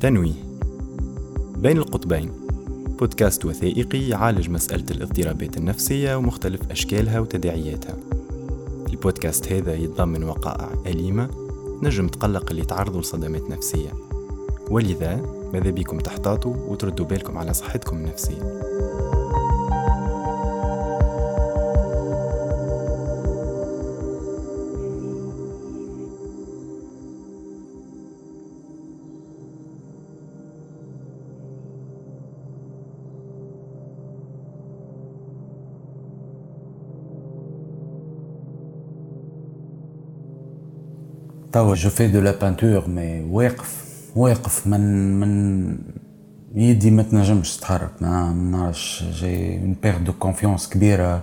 تنويه بين القطبين. بودكاست وثائقي يعالج مسألة الاضطرابات النفسية ومختلف أشكالها وتداعياتها. البودكاست هذا يتضمن وقائع أليمة نجم تقلق اللي تعرضوا لصدمات نفسية. ولذا ماذا بيكم تحتاطوا وتردوا بالكم على صحتكم النفسية. توا je fais de la peinture mais واقف واقف من من يدي ما تنجمش تتحرك. ما نعرفش j'ai une perte de confiance كبيرة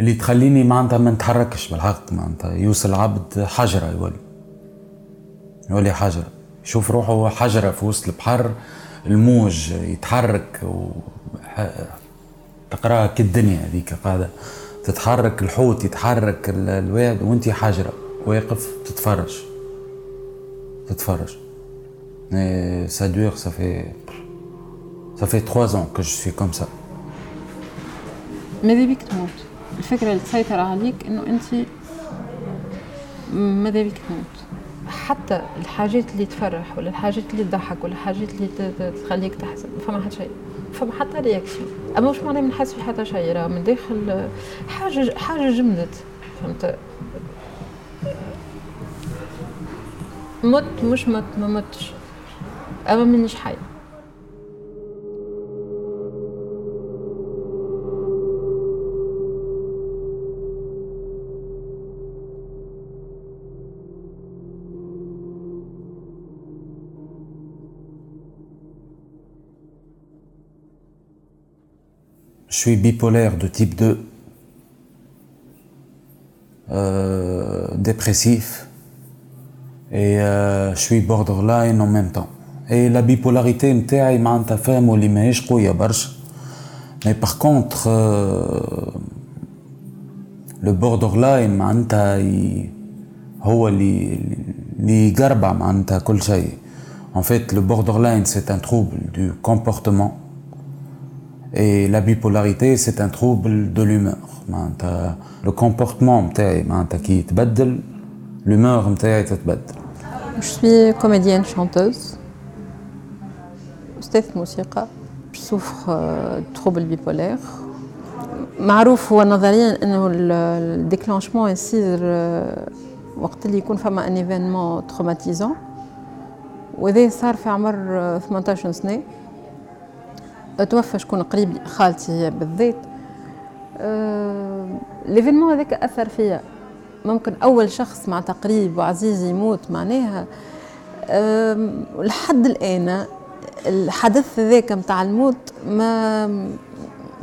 اللي تخليني معناتها ما نتحركش بالحق معناتها يوصل العبد حجرة يولي. يولي حجرة. يشوف روحه حجرة في وسط البحر الموج يتحرك و تقراها كالدنيا هذيك قاعدة تتحرك الحوت يتحرك الواد وانت حجرة. واقف تتفرج تتفرج Mais ça dure, ça fait. Ça fait trois ans que je suis comme ça. ماذا بيك تموت؟ الفكرة اللي تسيطر عليك إنه أنت ماذا بيك تموت؟ حتى الحاجات اللي تفرح ولا الحاجات اللي تضحك ولا الحاجات اللي تخليك تحزن ما فما حتى شيء فما حتى رياكسيون أما مش معناه ما نحس في حتى شيء راه من داخل حاجة حاجة جمدت فهمت مت مش مت ما متش اما منيش حي Je suis bipolaire de type 2, euh, dépressif, et euh, je suis borderline en même temps. Et la bipolarité نتاعي معناتها فاهموا اللي ماهيش قوية برشا مي باغ كونتر لو بوردرلاين معناتها هو اللي اللي يقربع معناتها كل شيء En fait, le borderline, c'est un trouble du comportement. Et la bipolarité, c'est un trouble de l'humeur. Le comportement متاعي معناتها كي يتبدل l'humeur نتاعي تتبدل. Je suis comédienne chanteuse. أستاذ موسيقى souffre trouble bipolaire معروف هو نظريا انه ال déclenchement يصير وقت اللي يكون فما un événement traumatisant وهذا صار في عمر 18 سنه توفى شكون قريب خالتي هي بالذات ليفينمون هذاك اثر فيا ممكن أول شخص مع تقريب وعزيز يموت معناها لحد الآن الحدث ذاك متاع الموت ما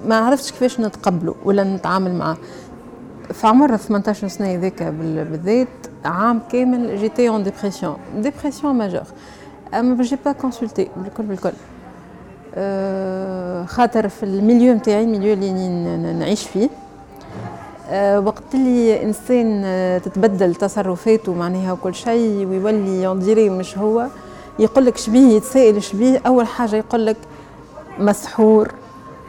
ما عرفتش كيفاش نتقبله ولا نتعامل معاه في عمر 18 سنة ذاك بالذات عام كامل j'étais en dépression dépression majeure اما j'ai pas consulté بالكل بالكل. أه خاطر في ال milieu نتاعي ال milieu اللي نعيش فيه. وقت اللي إنسان تتبدل تصرفاته معناها وكل شيء ويولي ينديري مش هو يقول لك شبيه يتسائل شبيه أول حاجة يقول لك مسحور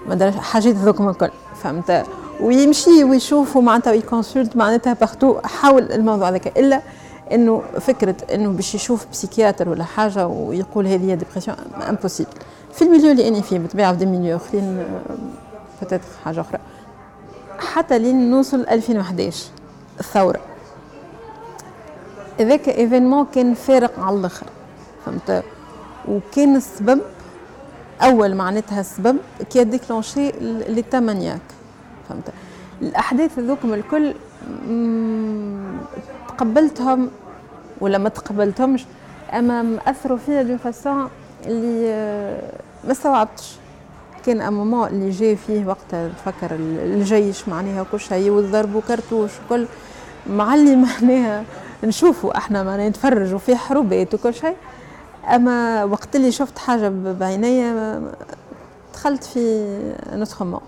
ما حاجات ذوك الكل فهمت؟ ويمشي ويشوف معناتها وي consulte معناتها partout حاول الموضوع هذاك. إلا إنه فكرة إنه باش يشوف psychiatre ولا حاجة ويقول هذه هي dépression impossible في ال milieu اللي اني فيه بالطبيعه في des milieux اخرين peut-être حاجة أخرى. حتى لين نوصل 2011 الثورة. هذاك événement كان فارق على الآخر فهمت؟ وكان السبب أول معناتها السبب كي ديكلونشي لي تامانياك فهمت؟ الأحداث هذوكم الكل تقبلتهم ولا ما تقبلتهمش أما اثروا فيا دون فاسون اللي ما استوعبتش. كان امومون اللي جاي فيه وقت نفكر الجيش معناها كل شيء والضرب وكرتوش وكل. مع اللي معناها نشوفوا إحنا معناها نتفرجوا في حروبات وكل شيء. أما وقت اللي شفت حاجة بعيني دخلت في un autre monde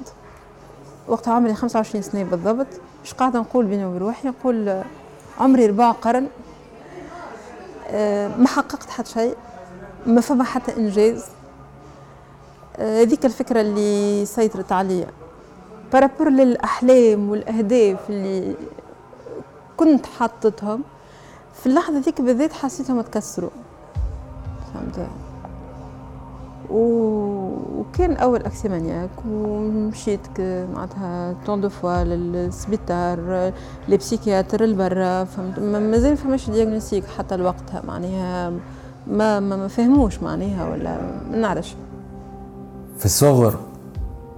وقت عمري 25 سنة بالضبط. مش قاعدة نقول بيني وبين روحي؟ نقول عمري ربع قرن. أه، ما حققت حتى شيء. ما فما حتى إنجاز. آه، هذيك الفكرة اللي سيطرت عليا. par rapport للأحلام والأهداف اللي كنت حاطتهم في اللحظة ذيك بالذات حسيتهم تكسروا فهمت؟ وكان أول accès maniaque ومشيت معناتها tant de fois للسبيطار les psychiatres البرا فهمت مازال فماش diagnostic حتى لوقتها معناها ما ما, ما فهموش معناها ولا ما نعرفش. في الصغر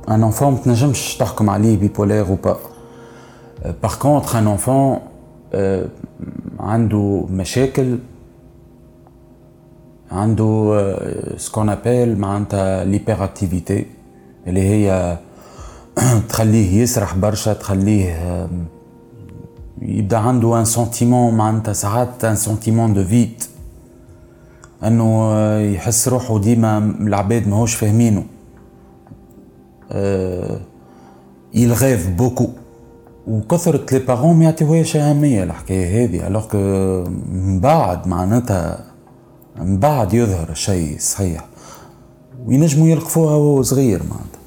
un enfant تنجمش تحكم عليه bipolaire par par contre un enfant عنده مشاكل عنده ce qu'on appelle معناتها l'hyperactivité اللي هي تخليه يسرح برشا تخليه يبدا عنده un sentiment معناتها ساعات un sentiment de vide انه يحس روحه ديما العباد ماهوش فاهمينه rêve beaucoup. وكثرة les parents ما يعطيوهاش أهمية. الحكاية هذه. alors que من بعد معناتها من بعد يظهر الشيء صحيح. وينجموا يلقفوها وهو صغير معناتها.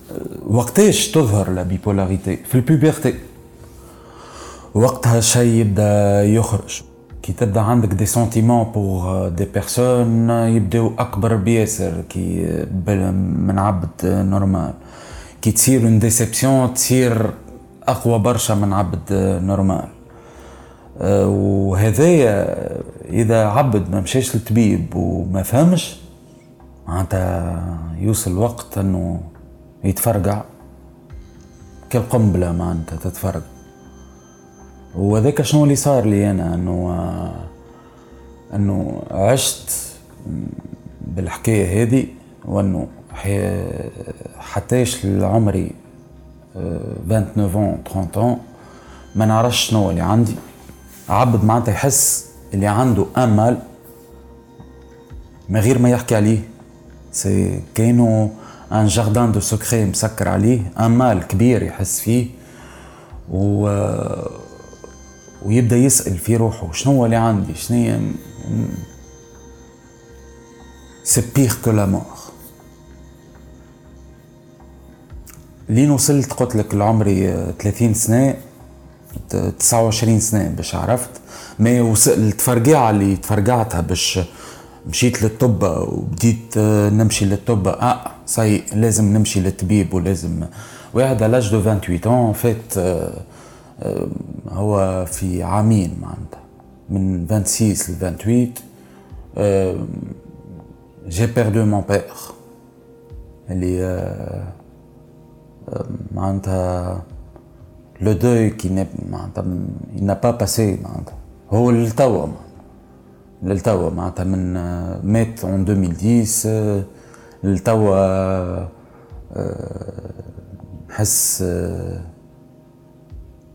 وقتاش تظهر la bipolarité في ال puberté وقتها الشيء يبدأ يخرج. كي تبدأ عندك des sentiments pour des personnes يبداو أكبر بياسر كي من عبد normal كي تصير une déception تصير أقوى برشا من عبد normal. أه، وهذايا إذا عبد ما مشاش للطبيب وما فهمش معناتها يوصل وقت إنه يتفرقع. كالقنبله معناتها تتفرقع وهذاك شنو اللي صار لي أنا؟ إنه إنه عشت بالحكاية هذه وإنه حتىش لعمري 29 30 ما نعرفش شنو اللي عندي. عبد معناتها يحس اللي عنده un mal من غير ما يحكي عليه. c'est comme un jardin de secrets مسكر عليه. un mal كبير يحس فيه. و ويبدأ يسأل في روحه شنو اللي عندي؟ شنو c'est pire que la mort لين وصلت قلت لك لعمري 30 سنة 29 سنة باش عرفت. ما وصل التفرقعة اللي تفرقعتها باش مشيت للطب وبديت نمشي للطب. آه صاي لازم نمشي للطبيب ولازم. واحد l'âge de 28 ans فات آه، آه، هو في عامين معناتها. من 26 ل 28 j'ai perdu mon père اللي آه، معناتها le deuil qui معناتها n'a pas passé معناتها هو للتوا للتوا معناتها من مات en 2010 للتوا نحس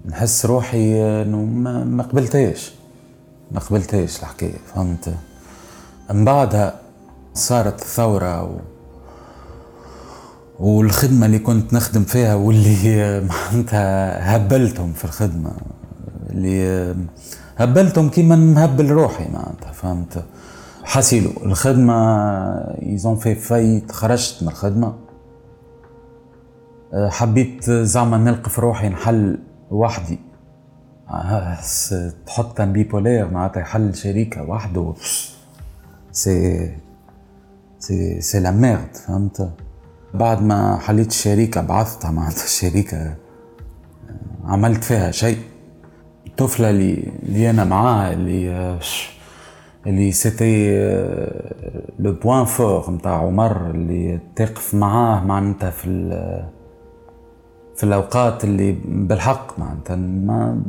نحس روحي انه ما قبلتهاش ما قبلتهاش الحكاية فهمت من بعدها صارت الثوره و والخدمة اللي كنت نخدم فيها واللي معناتها هبلتهم في الخدمة اللي هبلتهم كيما نهبل روحي معناتها فهمت؟ حسيلو الخدمة يزون في فايت خرجت من الخدمة. حبيت زعما نلقى في روحي نحل وحدي. تحط كان بيبولير معناتها يحل شريكة وحده. سي سي سي لا فهمت؟ بعد ما حليت الشريكة بعثتها معناتها الشريكة عملت فيها شيء. الطفلة اللي, اللي أنا معاها اللي اللي c'était le point fort نتاع عمر اللي تقف معاه معناتها في في الأوقات اللي بالحق معناتها. mais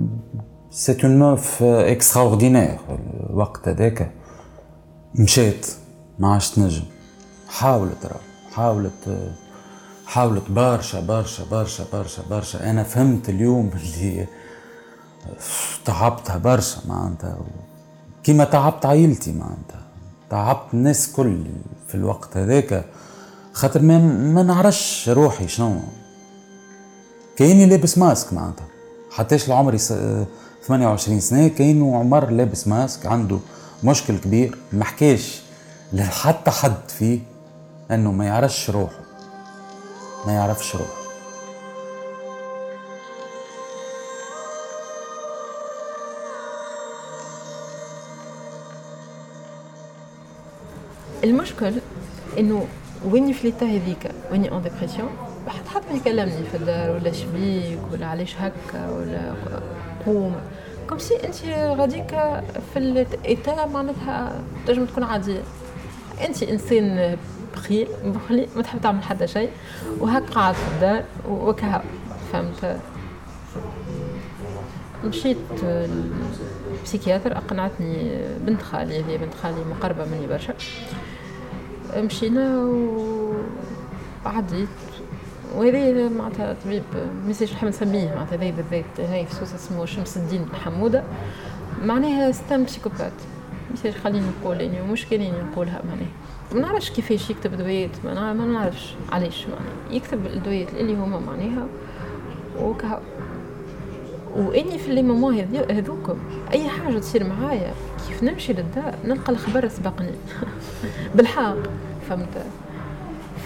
c'était une meuf extraordinaire الوقت هذاك مشات ما عادش تنجم. حاولت راه. حاولت حاولت برشا برشا برشا برشا برشا. أنا فهمت اليوم اللي تعبتها برشا معناتها. كيما تعبت عائلتي معناتها. تعبت الناس كل في الوقت هذاك. خاطر ما, ما نعرفش روحي شنو. كايني لابس ماسك معناتها. حتىش لعمري 28 سنة كاين عمر لابس ماسك عنده مشكل كبير. محكاش حتى حد فيه. انه ما يعرفش روحه. ما يعرفش روحه. المشكل إنه وإني في l'état هذيك؟ وإني en dépression حد حد ما يكلمني في الدار ولا شبيك ولا علاش هكا ولا قوم. comme si أنت غاديك في ال état معناتها تنجم تكون عادية. أنت إنسان بخيل بخلي ما تحب تعمل حتى شيء وهك قاعد في الدار وكها فهمت؟ مشيت ال psychiatre أقنعتني بنت خالي هذه بنت خالي مقربة مني برشا. مشينا وعديت. وهذا معناتها طبيب ميساج نحب نسميه معناتها هذا بالذات هاي في سوسة اسمه شمس الدين بن حموده معناها ستام بسيكوبات ميساج خليني نقول يعني مش كانيني نقولها معناها. ما نعرفش كيفاش يكتب دويات ما نعرفش. علاش؟ يكتب الدويات اللي هما معناها وكها وإني في لي مومون هذوكم. أي حاجة تصير معايا كيف نمشي للدار؟ نلقى الخبر سبقني بالحق. فهمت؟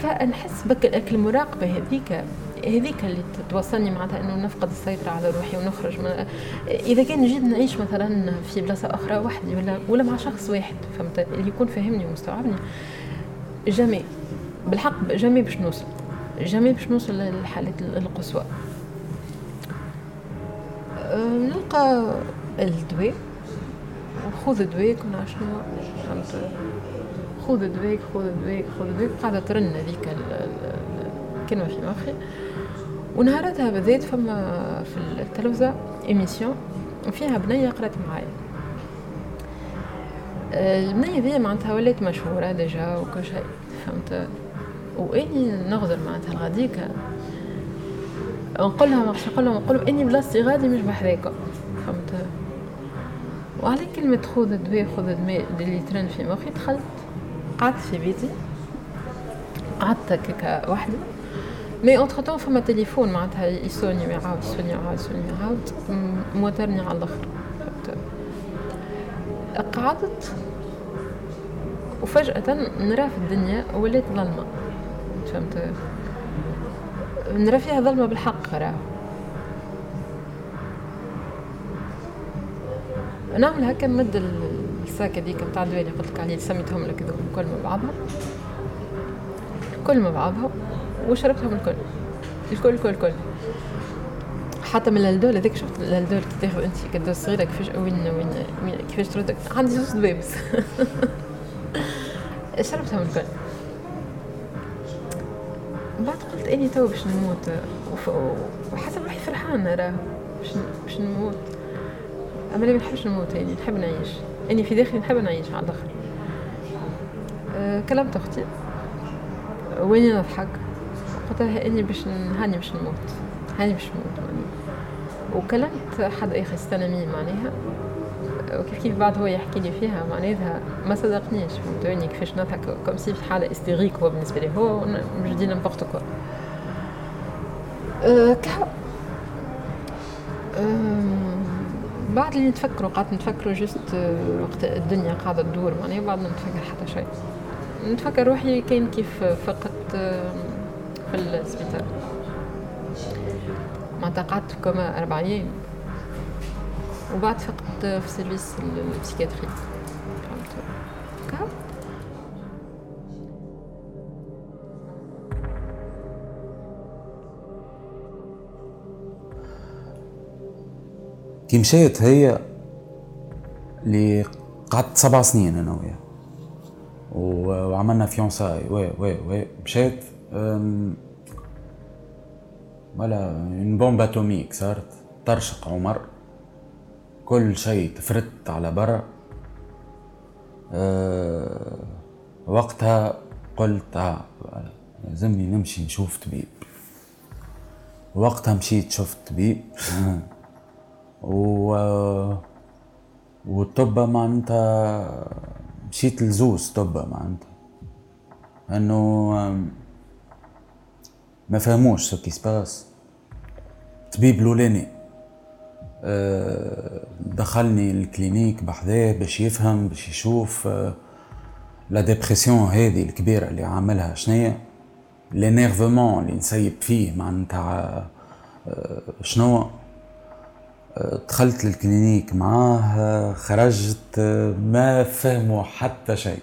فنحس بك المراقبه هذيك. هذيك اللي توصلني معناتها إنه نفقد السيطرة على روحي ونخرج من إذا كان جيت نعيش مثلا في بلاصة أخرى وحدي ولا ولا مع شخص واحد فهمت؟ اللي يكون فاهمني ومستوعبني. جامي بالحق جامي باش نوصل. جامي باش نوصل للحالات القصوى. نلقى الدواء وخذ دواك ولا شنو فهمت؟ خذ دواك خذ دواك خذ دواك قاعدة ترن هذيك الكلمة في مخي. ونهارتها بالذات فما في التلفزة émission فيها بنية قرأت معايا. البنية ذي معناتها ولات مشهورة déjà وكل شيء فهمت؟ وإني نغزر معناتها الغديكة نقول لها ما نقول لهم نقول إني بلاصتي غادي مش بحذاكم فهمت؟ وعلى كلمة خذ الدواء خذ الدواء اللي ترن في مخي دخلت قعدت في بيتي قعدت هكاك وحدي. mais entre-temps فما تليفون معناتها يسوني ويعاود يسوني ويعاود يسوني ويعاود موترني على الآخر قعدت وفجأة نرى في الدنيا ولات ظلمة. فهمت؟ نرى فيها ظلمة بالحق راه نعمل هكا نمد الساك هذيك نتاع الدواء اللي قلت لك عليه سميتهم لك الكل مع بعضها الكل مع بعضها وشربتهم الكل الكل الكل الكل حتى من الدول هذيك شفت الدول كي تاخذ انت كدوز صغيرة كيفاش وين وين, وين كيفاش ترد عندي زوج دواء بس شربتهم الكل بعد قلت إني تو باش نموت. وحسب روحي فرحانة راه باش باش نموت. أما ما نحبش نموت يعني نحب نعيش. أني في داخلي نحب نعيش على الآخر. أه كلمت أختي. وين نضحك قلت لها اني باش هاني باش نموت. هاني باش نموت. معني. وكلمت حد آخر استنمي معناها. وكيف كيف بعد هو يحكي لي فيها معناتها ما صدقنيش فهمتوني؟ كيفاش نضحك؟ comme si في حالة hystérique هو بالنسبة لي. هو مش du n'importe quoi أه كها أه بعد اللي نتفكروا قعدت نتفكروا juste وقت الدنيا قاعدة تدور معناها بعد ما نتفكر حتى شيء. نتفكر روحي كان كيف فقدت في السبيطار معناتها قعدت كما أربع أيام وبعد فقدت في service ال psychiatrie. كي مشيت هي اللي قعدت سبع سنين أنا وياه. وعملنا fiançailles oui oui oui مشيت. ولا اون بومب أتوميك صارت طرشق عمر. كل شيء تفرت على برا. أه وقتها قلت آه لازمني نمشي نشوف طبيب. وقتها مشيت شفت طبيب. و والطب معناتها مشيت لزوز طب معناتها. إنه ما فهموش ce qui se passe. الطبيب الأولاني أه، دخلني ال clinique بحذاه باش يفهم باش يشوف أه، la dépression هذه الكبيرة اللي عاملها شنية l'énervement اللي نسيب فيه معناتها آه، شنو؟ دخلت لل clinique معاه خرجت ما فهموا حتى شيء.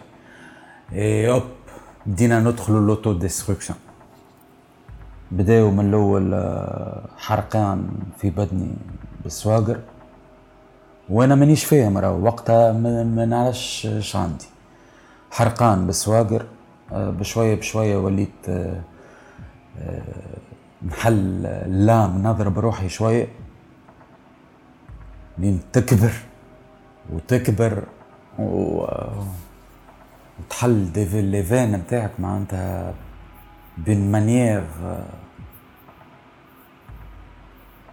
et hop بدينا ندخلوا l'autodestruction. بداوا من الأول حرقان في بدني بالسواقر. وأنا مانيش فاهم راه وقتها ما نعرفش اش عندي. حرقان بالسواقر بشوية بشوية وليت نحل ال lame نضرب روحي شوية. لين تكبر وتكبر و... وتحل les veines نتاعك معناتها بين manière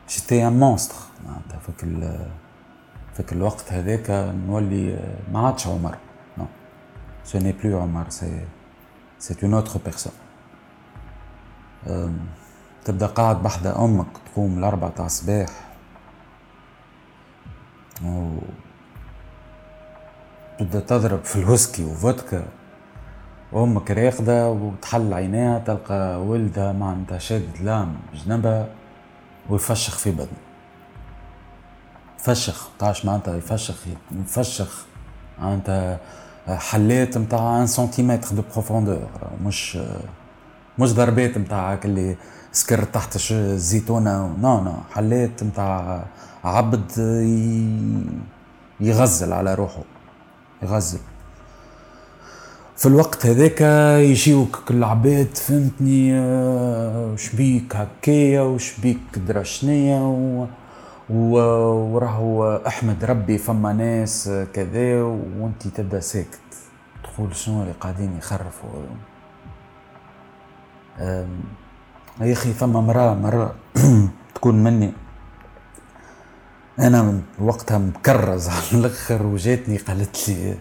j'étais un monstre معناتها فيك ال... فيك الوقت هذاك نولي ما عادش عمر non ce n'est plus عمر c'est c'est une autre personne تبدأ قاعد بحدا أمك تقوم الاربعة تاع الصباح و تبدأ تضرب في الوسكي وفودكا. وأمك راقدة وتحل عينيها تلقى ولدها معناتها شاد lame بجنبها ويفشخ في بدنه. فشخ تعرفش معناتها يفشخ يفشخ. معناتها حلات نتاع un centimètre de profondeur مش مش ضربات نتاع اللي سكر تحت الزيتونه non non حلات نتاع عبد يغزل على روحه يغزل. في الوقت هذاك يجيوك كل عباد فهمتني آه، شبيك هكايا وشبيك درشنية و... و... وراهو أحمد ربي فما ناس كذا وانت تبدأ ساكت. تقول شنو اللي قاعدين يخرفوا؟ يا أخي فما مرأة مرة تكون مني. أنا من وقتها مكرز على الآخر وجاتني قالت لي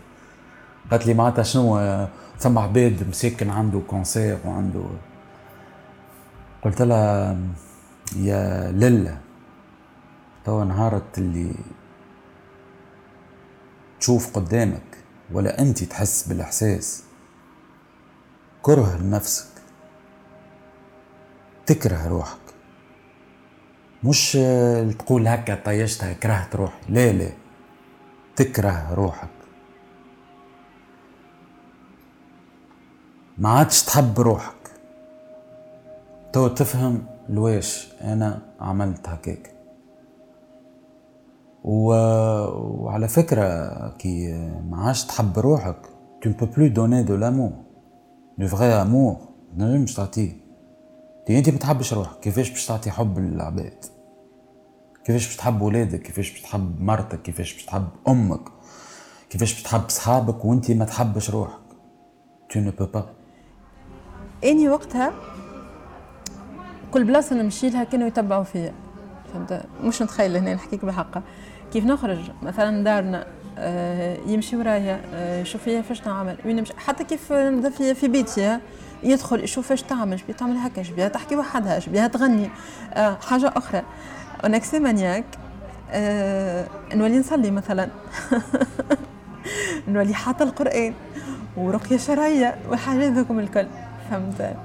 قالت لي معناتها شنو ثم عباد مساكن عنده كونسير وعنده. قلت لها يا لله توا نهارت اللي تشوف قدامك ولا أنت تحس بالإحساس. كره لنفسك. تكره روحك. مش تقول هكا طيشتها كرهت روحي. لا لا. تكره روحك. ما عادش تحب روحك. تو تفهم لواش أنا عملت هكاك و... وعلى فكرة كي ما عادش تحب روحك tu ne peux plus donner de l'amour. Du vrai amour. نجمش تعطيه انت ما تحبش روحك كيفاش باش تعطي حب للعباد كيفاش باش تحب ولادك كيفاش باش تحب مرتك كيفاش باش تحب أمك كيفاش باش تحب صحابك وانت ما تحبش روحك tu ne peux pas إني وقتها كل بلاصة نمشي لها كانوا يتبعوا فيا. فهمت؟ مش نتخيل هنا نحكيك بحقها. كيف نخرج؟ مثلا دارنا آه، يمشي ورايا آه، يشوف فيا فاش نعمل. وين نمشي؟ حتى كيف نبدا في في بيتي يدخل يشوف فاش تعمل شبيه تعمل هكا شبيه تحكي وحدها شبيه تغني. آه، حاجة أخرى. اونكسي مانياك أه نولي نصلي مثلا. نولي حاطة القرآن ورقيه شرعيه والحاجات ذوكم الكل. فهمت.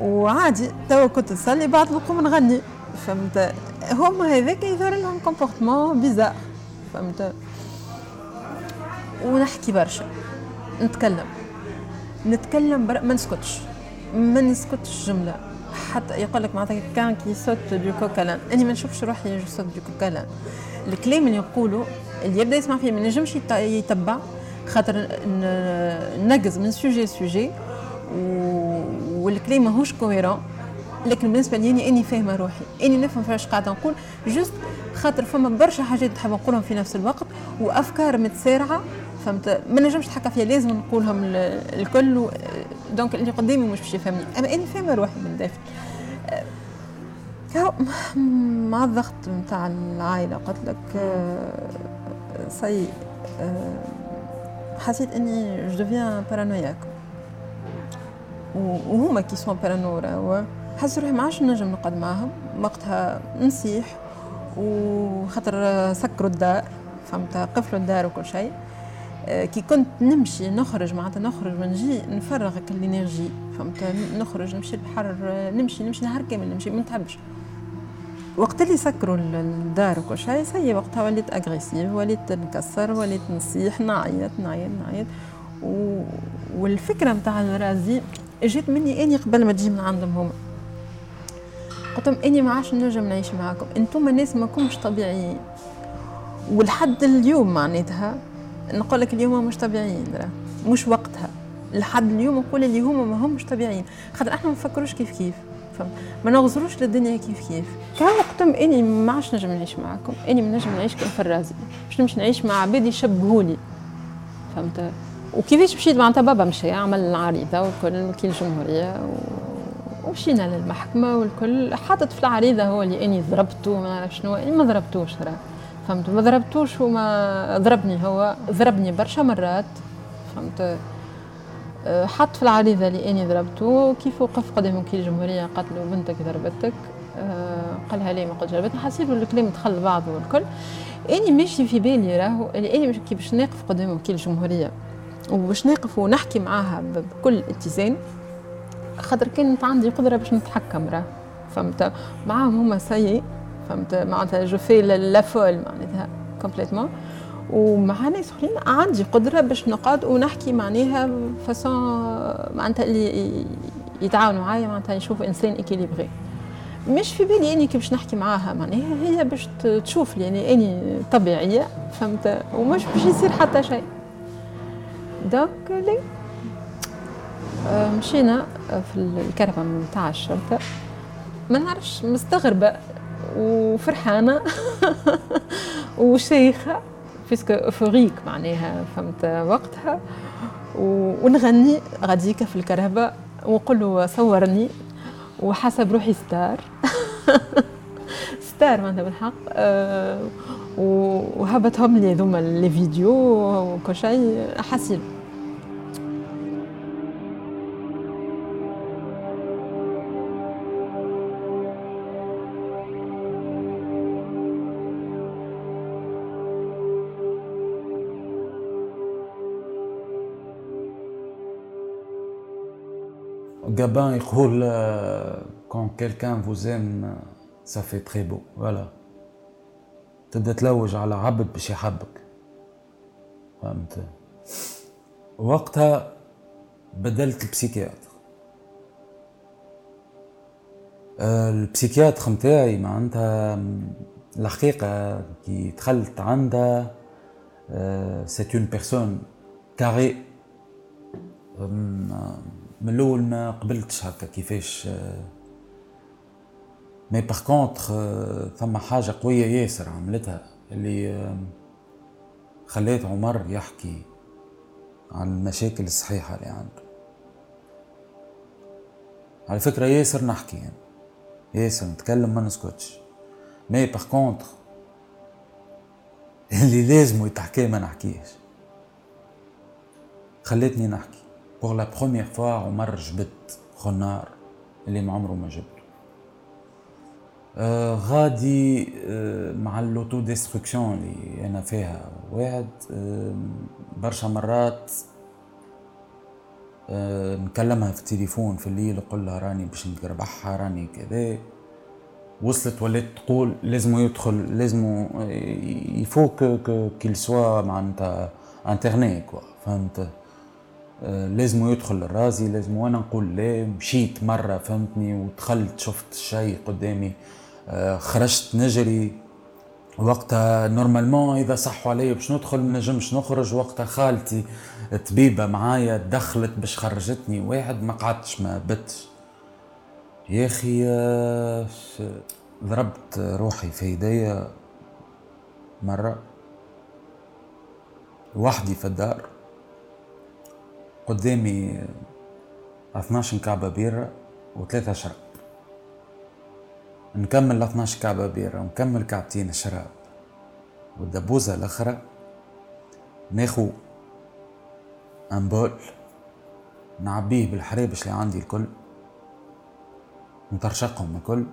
وعادي توا كنت نصلي بعد نقوم نغني فهمت. هما هذاك يظهر لهم comportement bizarre فهمت. ونحكي برشا نتكلم. نتكلم بر... ما نسكتش. ما نسكتش جملة. حتى يقول لك معناتها كان كي saute du coq à l'âne أني ما نشوفش روحي saute du coq à l'âne الكلام اللي يقولوا اللي يبدأ يسمع فيه ما ينجمش يتبع خاطر نقز من سوجي لسوجي والكلام ماهوش cohérent لكن بالنسبة لي إني فاهمة روحي إني نفهم فاش قاعدة نقول juste خاطر فما برشا حاجات نحب نقولهم في نفس الوقت وأفكار متسارعة فهمت؟ ما نجمش نتحكى فيها لازم نقولهم الكل donc اللي قدامي مش باش يفهمني. أما إني فاهمة روحي من داخل كاو مع الضغط نتاع العائلة قلت لك c'est حسيت إني je deviens paranoïaque وهما qui sont parano حسيت روحي ما عادش نجم نقعد معاهم. وقتها نصيح وخاطر سكروا الدار. فهمت؟ قفلوا الدار وكل شيء. كي كنت نمشي نخرج معناتها نخرج ونجي نفرغ ال énergie. فهمت؟ نخرج نمشي البحر نمشي نمشي نهار كامل نمشي ما نتعبش. وقت اللي سكروا الدار وكل شيء c'est وقتها وليت agressive وليت نكسر وليت نصيح نعيط نعيط نعيط. و... والفكرة نتاع الرازي جات مني إني قبل ما تجي من عندهم هما. قلت لهم إني ما عادش نجم نعيش معاكم. أنتم الناس ما كومش طبيعيين. ولحد اليوم معناتها نقول لك اليوم مش طبيعيين مش وقتها. لحد اليوم نقول اللي هما ما همش طبيعيين. خاطر إحنا ما نفكروش كيف كيف. ما نغزروش للدنيا كيف كيف. كان وقتهم إني ما عادش نجم نعيش معاكم. إني ما نجم نعيش كيف الرازي. باش نمشي نعيش مع عباد يشبهوني. فهمت؟ وكيفاش مشيت معناتها بابا مشى عمل العريضة والكل وكيل الجمهوريه و... ومشينا للمحكمة والكل. حاطط في العريضة هو اللي اني ضربته ما نعرف شنو اني ما ضربتوش راه. فهمت؟ ما ضربتوش وما ضربني هو ضربني برشا مرات. فهمت؟ أه، حط في العريضة اللي أني ضربته. كيف وقف قدام وكيل الجمهورية قالت له بنتك ضربتك. أه، قالها لي ما قد ضربتني. حسيت الكلام دخل بعضه والكل. اني ماشي في بالي راهو اللي اني كي باش نقف قدام وكيل الجمهوريه وباش نقف ونحكي معاها بكل اتزان خاطر كانت عندي قدرة باش نتحكم راه فهمت؟ معاهم هما سيء فهمت؟ معناتها je fais la folle معناتها complètement ومع ناس أخرين عندي قدرة باش نقعد ونحكي معناها façon معناتها اللي يتعاونوا معايا معناتها يشوفوا إنسان équilibré مش في بالي أني كي باش نحكي معاها معناها هي باش تشوف لي يعني أني طبيعية فهمت؟ ومش باش يصير حتى شيء. donc là. آه، مشينا في الكرفه نتاع الشرطة. ما نعرفش مستغربة وفرحانة. وشيخة physique euphorique معناها فهمت وقتها. ونغني غاديكا في الكرهبه ونقول له صورني. وحسب روحي star. star معناتها بالحق. أه وهبطهم لي ذوما les vidéos وكل شيء. حسيت Gabin يقول vous aime ça fait très beau. Voilà. تبدا تلوج على عبد باش يحبك فهمت وقتها بدلت ال psychiatre ال psychiatre متاعي معناتها الحقيقة كي دخلت عندها c'était une personne كاري من الأول ما قبلتش هكا كيفاش mais par contre ثم حاجة قوية ياسر عملتها اللي خلات عمر يحكي عن المشاكل الصحيحة اللي عنده على فكرة ياسر نحكي يعني. ياسر نتكلم ما نسكتش mais par contre اللي لازم يتحكي ما نحكيش خلتني نحكي pour la première fois عمر جبت خنار اللي ما عمره ما جبته آه غادي آه مع ال autodestruction اللي أنا فيها واحد آه برشا مرات آه نكلمها في التليفون في الليل نقول لها راني باش نربحها راني كذا. وصلت ولات تقول لازم يدخل لازم il faut qu'il soit معناتها interné quoi فهمت؟ لازم يدخل الرازي لازم وأنا نقول لا مشيت مرة فهمتني؟ ودخلت شفت الشيء قدامي آه، خرجت نجري. وقتها normalement إذا صحوا عليا باش ندخل ما نجمش نخرج. وقتها خالتي طبيبة معايا دخلت باش خرجتني. واحد ما قعدتش ما بتش يا أخي آه، ضربت روحي في يديا مرة. وحدي في الدار. قدامي 12 كعبة بيرة وثلاثة شراب. نكمل 12 كعبة بيرة ونكمل كعبتين شراب. والدبوزة الأخرى ناخو أنبول نعبيه بالحرابش اللي عندي الكل نطرشقهم الكل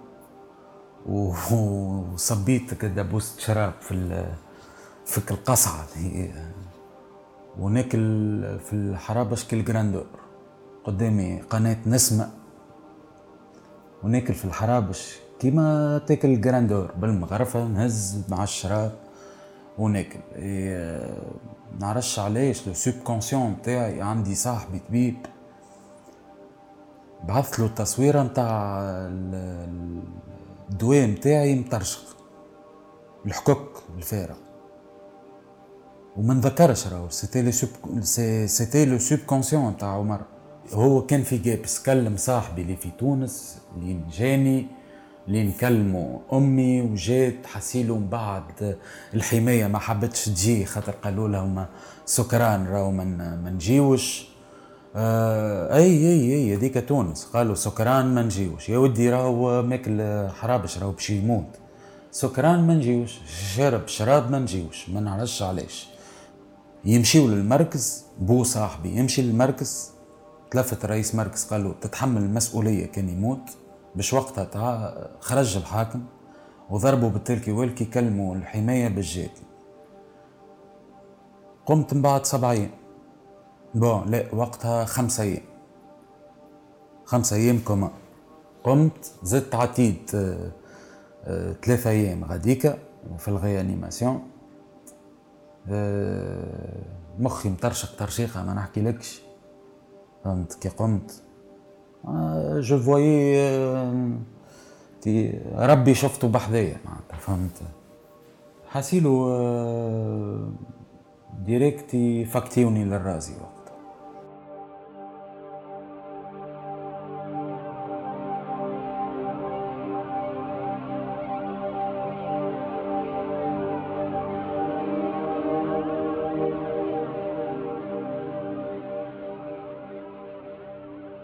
وصبيت كده بوست شراب في فك القصعة. وناكل في الحرابش كل grandeur. قدامي قناة نسمة. وناكل في الحرابش كيما تاكل grandeur. بالمغرفة نهز مع الشراب وناكل. إيه نعرفش علاش le subconscient تاعي عندي صاحبي طبيب. بعثت له التصويرة متاع الدواء متاعي مطرشق. الحكوك الفارغ وما نذكرش راهو c'était le sub c'était le conscient تاع عمر. هو كان في جابس كلم صاحبي اللي في تونس اللي جاني اللي نكلموا أمي وجات حسيلو من بعد الحماية ما حبتش تجي خاطر قالوا لهم سكران راهو ما نجيوش. آه أي أي أي هذيك تونس قالوا سكران ما نجيوش. يا ودي راهو ماكل حرابش راهو باش يموت. سكران ما نجيوش شرب شراب ما نجيوش ما نعرفش علاش. يمشيو للمركز بو صاحبي يمشي للمركز. تلفت رئيس مركز قال له تتحمل المسؤولية كان يموت. باش وقتها خرج الحاكم وضربوا بالتلكي والكي كلموا الحماية بالجات قمت من بعد سبع أيام. بون لا وقتها خمسة أيام. خمسة أيام كما قمت زدت عتيد آه، آه، ثلاثة أيام غاديكا في الغيانيماسيون. آه، مخي مطرشق ترشيقه ما نحكي لكش. فهمت كي قمت؟ je voyais ربي شفته بحذايا معناتها فهمت؟ حاسيلو directement évacué للرازي. وقت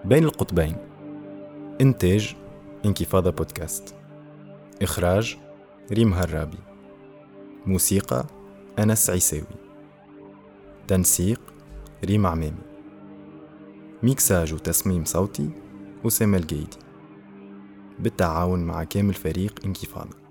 بين القطبين. إنتاج انكفاضة بودكاست. إخراج ريم هرابي. موسيقى أنس عيساوي. تنسيق ريم عمامي. ميكساج وتصميم صوتي أسامة الجيدي بالتعاون مع كامل فريق انكفاضة.